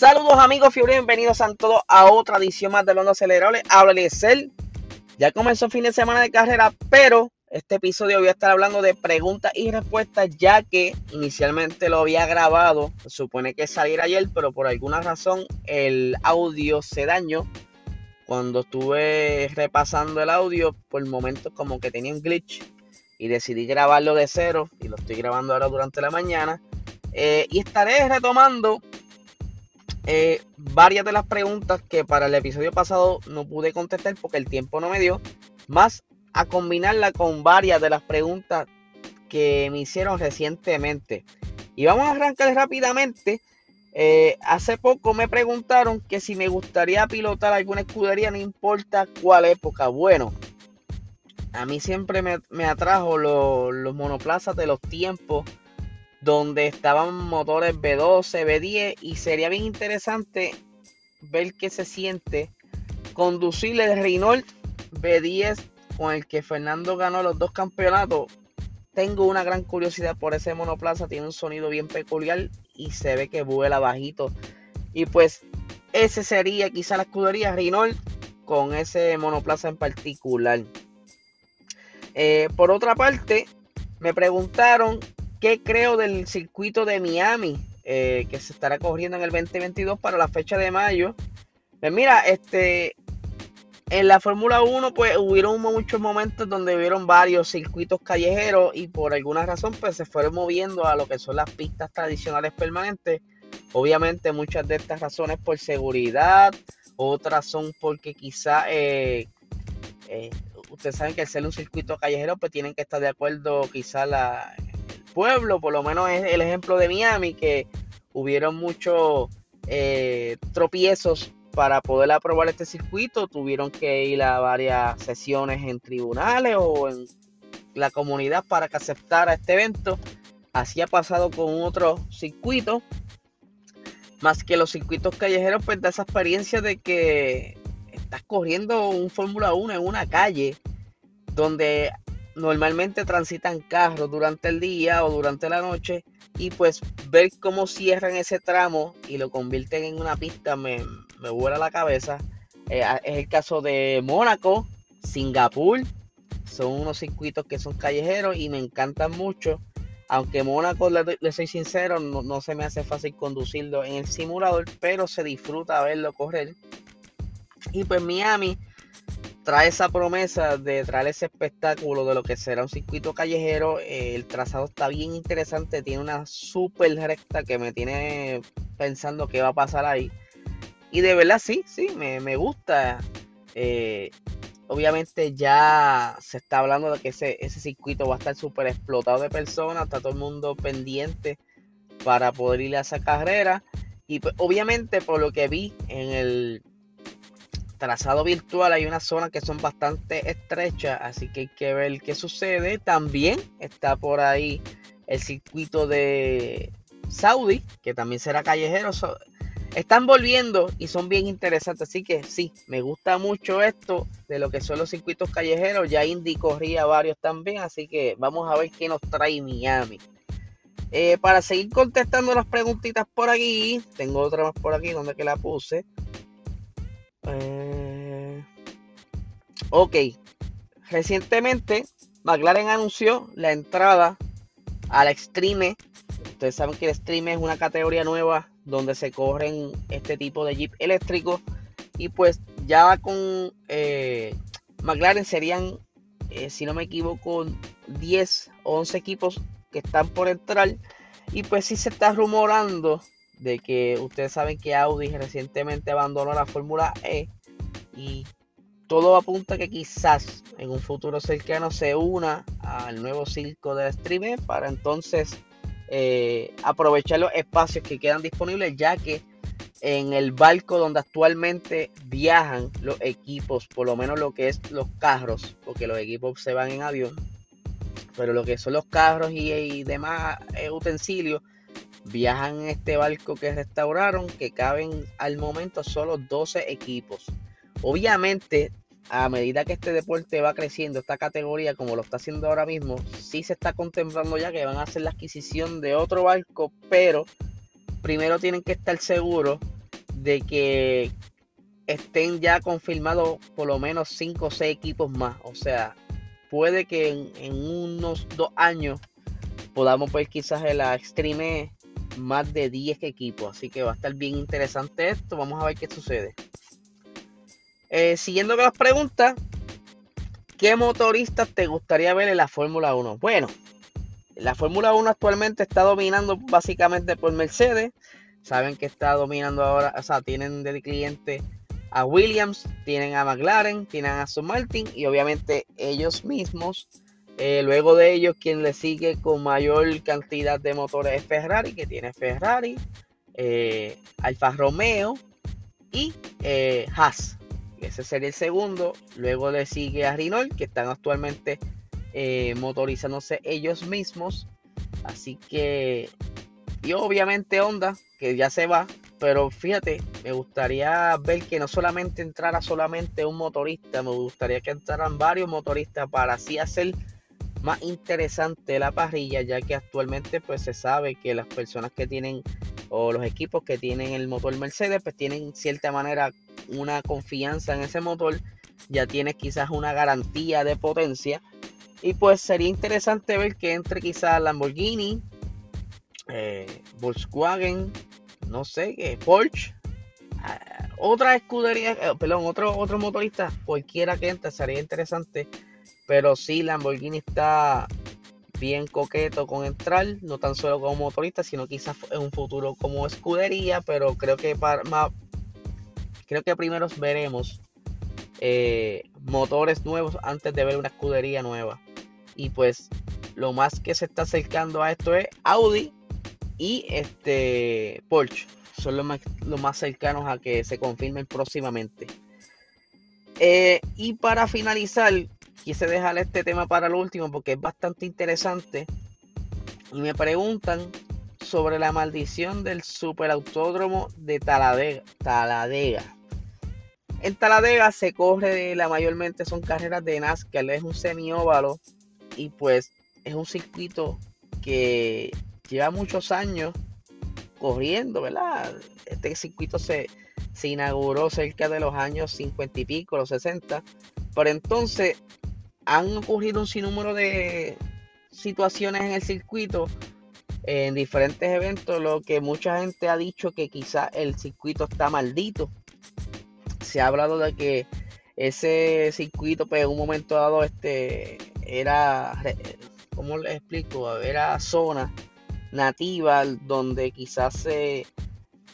Saludos amigos fiebre, bienvenidos a todos a otra edición más de Londo Acelerable. Habla Cel. Ya comenzó el fin de semana de carrera, pero este episodio voy a estar hablando de preguntas y respuestas, ya que inicialmente lo había grabado. Supone que saliera ayer, pero por alguna razón el audio se dañó. Cuando estuve repasando el audio, por momentos como que tenía un glitch y decidí grabarlo de cero y lo estoy grabando ahora durante la mañana. Eh, y estaré retomando eh, varias de las preguntas que para el episodio pasado no pude contestar porque el tiempo no me dio, más a combinarla con varias de las preguntas que me hicieron recientemente. Y vamos a arrancar rápidamente. Eh, hace poco me preguntaron que si me gustaría pilotar alguna escudería, no importa cuál época. Bueno, a mí siempre me, atrajo los monoplazas de los tiempos donde estaban motores B12, B10 y sería bien interesante ver qué se siente conducir el Renault B10 con el que Fernando ganó los dos campeonatos. Tengo una gran curiosidad por ese monoplaza, tiene un sonido bien peculiar y se ve que vuela bajito. Y pues ese sería quizá la escudería Renault con ese monoplaza en particular. Eh, por otra parte, me preguntaron qué creo del circuito de Miami eh, que se estará corriendo en el 2022 para la fecha de mayo. Pues mira, este, en la Fórmula 1 pues hubieron muchos momentos donde hubieron varios circuitos callejeros y por alguna razón pues se fueron moviendo a lo que son las pistas tradicionales permanentes. Obviamente muchas de estas razones por seguridad, otras son porque quizá eh, eh, ustedes saben que al ser un circuito callejero, pues tienen que estar de acuerdo quizá la, pueblo, por lo menos es el ejemplo de Miami, que hubieron muchos eh, tropiezos para poder aprobar este circuito, tuvieron que ir a varias sesiones en tribunales o en la comunidad para que aceptara este evento. Así ha pasado con otro circuito. Más que los circuitos callejeros, pues da esa experiencia de que estás corriendo un Fórmula 1 en una calle donde normalmente transitan carros durante el día o durante la noche y pues ver cómo cierran ese tramo y lo convierten en una pista me, me vuela la cabeza. Eh, es el caso de Mónaco, Singapur, son unos circuitos que son callejeros y me encantan mucho. Aunque Mónaco, le, soy sincero, no, no, se me hace fácil conducirlo en el simulador, pero se disfruta verlo correr. Y pues Miami trae esa promesa de traer ese espectáculo de lo que será un circuito callejero. el trazado está bien interesante, tiene una super recta que me tiene pensando qué va a pasar ahí. Y de verdad sí, sí, me, gusta. Eh, obviamente ya se está hablando de que ese, ese circuito va a estar súper explotado de personas, está todo el mundo pendiente para poder ir a esa carrera. Y pues, obviamente por lo que vi en el trazado virtual hay una zona que son bastante estrechas, así que hay que ver qué sucede. También está por ahí el circuito de Saudi, que también será callejero. están volviendo y son bien interesantes, así que sí, me gusta mucho esto de lo que son los circuitos callejeros. Ya Indy corría varios también, así que vamos a ver qué nos trae Miami. Eh, para seguir contestando las preguntitas por aquí, tengo otra más por aquí donde que la puse. Eh, ok. Recientemente, McLaren anunció la entrada al Extreme. Ustedes saben que el Extreme es una categoría nueva donde se corren este tipo de Jeep eléctrico. Y pues ya con eh, McLaren serían, eh, si no me equivoco, 10 o 11 equipos que están por entrar. Y pues sí se está rumorando de que ustedes saben que Audi recientemente abandonó la Fórmula E y todo apunta que quizás en un futuro cercano se una al nuevo circo del streamer para entonces eh, aprovechar los espacios que quedan disponibles ya que en el barco donde actualmente viajan los equipos, por lo menos lo que es los carros, porque los equipos se van en avión, pero lo que son los carros y, demás eh, utensilios viajan en este barco que restauraron, que caben al momento solo 12 equipos. Obviamente, a medida que este deporte va creciendo, esta categoría, como lo está haciendo ahora mismo, sí se está contemplando ya que van a hacer la adquisición de otro barco, pero primero tienen que estar seguros de que estén ya confirmados por lo menos 5 o 6 equipos más. O sea, puede que en, unos dos años podamos ver quizás en la Extreme más de 10 equipos. Así que va a estar bien interesante esto. Vamos a ver qué sucede. Eh, siguiendo con las preguntas, ¿qué motoristas te gustaría ver en la Fórmula 1? Bueno, la Fórmula 1 actualmente está dominando básicamente por Mercedes. Saben que está dominando ahora, o sea, tienen de cliente a Williams, tienen a McLaren, tienen a Aston Martin y obviamente ellos mismos. Eh, luego de ellos, quien le sigue con mayor cantidad de motores es Ferrari, que tiene Ferrari, eh, Alfa Romeo y Haas. Ese sería el segundo. Luego le sigue a Renault, que están actualmente motorizándose ellos mismos. Así que, y obviamente Honda, que ya se va, pero fíjate, me gustaría ver que no solamente entrara solamente un motorista, me gustaría que entraran varios motoristas para así hacer más interesante la parrilla, ya que actualmente pues se sabe que las personas que tienen o los equipos que tienen el motor Mercedes pues tienen cierta manera una confianza en ese motor, ya tienes quizás una garantía de potencia y pues sería interesante ver que entre quizás Lamborghini, eh, Volkswagen, no sé, qué Porsche, ah, otra escudería, eh, perdón, otro, otro motorista, cualquiera que entre, sería interesante. Pero sí, Lamborghini está bien coqueto con entrar, no tan solo como motorista, sino quizás en un futuro como escudería, pero creo que para, más, creo que primero veremos eh, motores nuevos antes de ver una escudería nueva. Y pues lo más que se está acercando a esto es Audi y este Porsche son los más, más cercanos a que se confirmen próximamente. Eh, y para finalizar, quise dejar este tema para el último porque es bastante interesante. Y me preguntan sobre la maldición del superautódromo de Taladega. Taladega. En Taladega se corre, la mayormente son carreras de NASCAR, es un semióvalo y pues es un circuito que lleva muchos años corriendo, ¿verdad? Este circuito se, inauguró cerca de los años 50 y pico, los 60. Pero entonces han ocurrido un sinnúmero de situaciones en el circuito, en diferentes eventos, lo que mucha gente ha dicho que quizá el circuito está maldito. Se ha hablado de que ese circuito, pues en un momento dado, este era, ¿cómo les explico? Era zona nativa donde quizás se,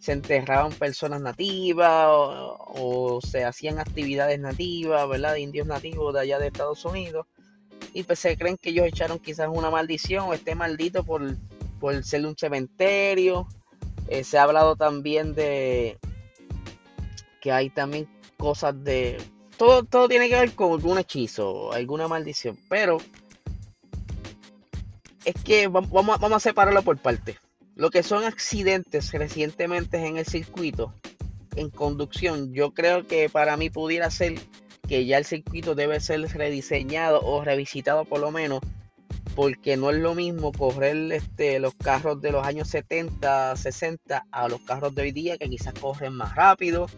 se enterraban personas nativas o, se hacían actividades nativas, ¿verdad? De indios nativos de allá de Estados Unidos. Y pues se creen que ellos echaron quizás una maldición o esté maldito por, por ser un cementerio. Eh, se ha hablado también de que hay también cosas de... Todo, todo tiene que ver con algún hechizo, alguna maldición. Pero es que vamos, vamos a separarlo por partes. Lo que son accidentes recientemente en el circuito, en conducción, yo creo que para mí pudiera ser que ya el circuito debe ser rediseñado o revisitado por lo menos, porque no es lo mismo correr este, los carros de los años 70, 60 a los carros de hoy día que quizás corren más rápido.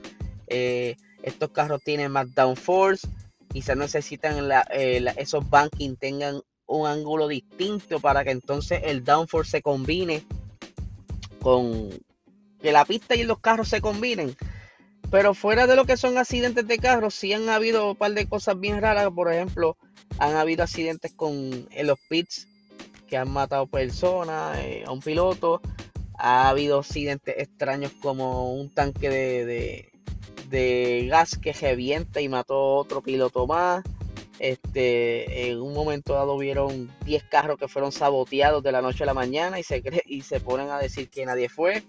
Eh, estos carros tienen más downforce, quizás necesitan eh, esos banking tengan un ángulo distinto para que entonces el downforce se combine con que la pista y los carros se combinen. Pero fuera de lo que son accidentes de carros, sí han habido un par de cosas bien raras. Por ejemplo, han habido accidentes con los pits que han matado personas, eh, a un piloto. Ha habido accidentes extraños como un tanque de, de gas que revienta y mató otro piloto más. Este, en un momento dado vieron 10 carros que fueron saboteados de la noche a la mañana y se, y se ponen a decir que nadie fue.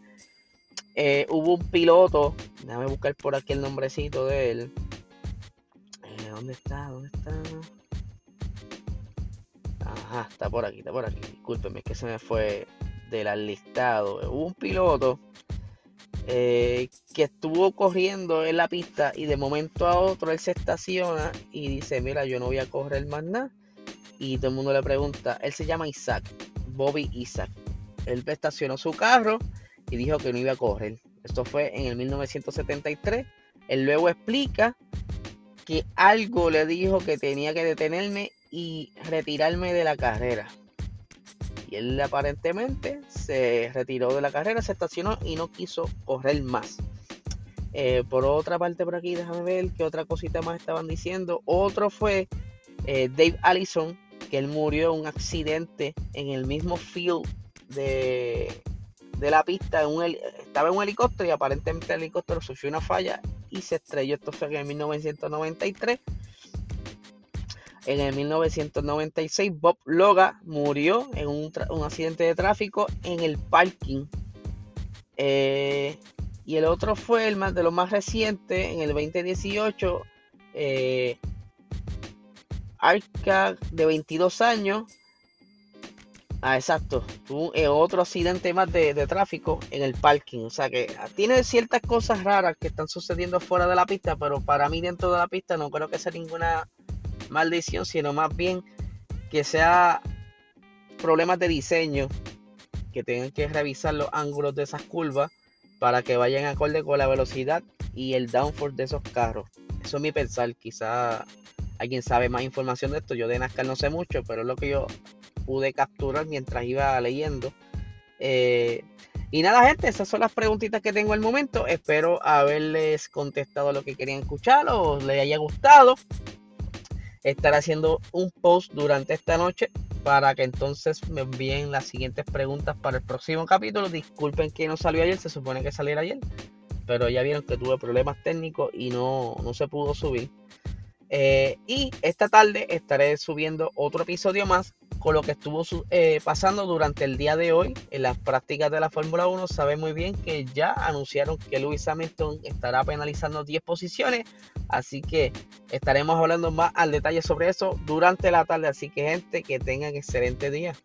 Eh, hubo un piloto, déjame buscar por aquí el nombrecito de él. Eh, ¿Dónde está? ¿Dónde está? Ajá, está por aquí, está por aquí. Discúlpenme, que se me fue del listado. Hubo un piloto eh, que estuvo corriendo en la pista y de momento a otro él se estaciona y dice, mira, yo no voy a correr más nada. Y todo el mundo le pregunta, él se llama Isaac, Bobby Isaac. Él estacionó su carro y dijo que no iba a correr. Esto fue en el 1973. Él luego explica que algo le dijo que tenía que detenerme y retirarme de la carrera. Y él aparentemente se retiró de la carrera, se estacionó y no quiso correr más. Eh, por otra parte, por aquí, déjame ver qué otra cosita más estaban diciendo. Otro fue eh, Dave Allison, que él murió en un accidente en el mismo field de, la pista. estaba en un helicóptero y aparentemente el helicóptero sufrió una falla y se estrelló. Esto fue en 1993. En el 1996, Bob Loga murió en un, accidente de tráfico en el parking. Eh, y el otro fue el más de los más recientes, en el 2018. Eh, Arca de 22 años. Ah, exacto. Tuvo eh, otro accidente más de, de, tráfico en el parking. O sea que tiene ciertas cosas raras que están sucediendo fuera de la pista, pero para mí dentro de la pista no creo que sea ninguna maldición, sino más bien que sea problemas de diseño, que tengan que revisar los ángulos de esas curvas para que vayan acorde con la velocidad y el downforce de esos carros. Eso es mi pensar, quizá alguien sabe más información de esto, yo de NASCAR no sé mucho, pero es lo que yo pude capturar mientras iba leyendo. Eh, y nada, gente, esas son las preguntitas que tengo al momento. Espero haberles contestado lo que querían escuchar o les haya gustado estar haciendo un post durante esta noche para que entonces me envíen las siguientes preguntas para el próximo capítulo. Disculpen que no salió ayer, se supone que saliera ayer, pero ya vieron que tuve problemas técnicos y no, no se pudo subir. Eh, y esta tarde estaré subiendo otro episodio más con lo que estuvo eh, pasando durante el día de hoy en las prácticas de la Fórmula 1. Saben muy bien que ya anunciaron que Lewis Hamilton estará penalizando 10 posiciones, así que estaremos hablando más al detalle sobre eso durante la tarde. Así que gente, que tengan excelente día.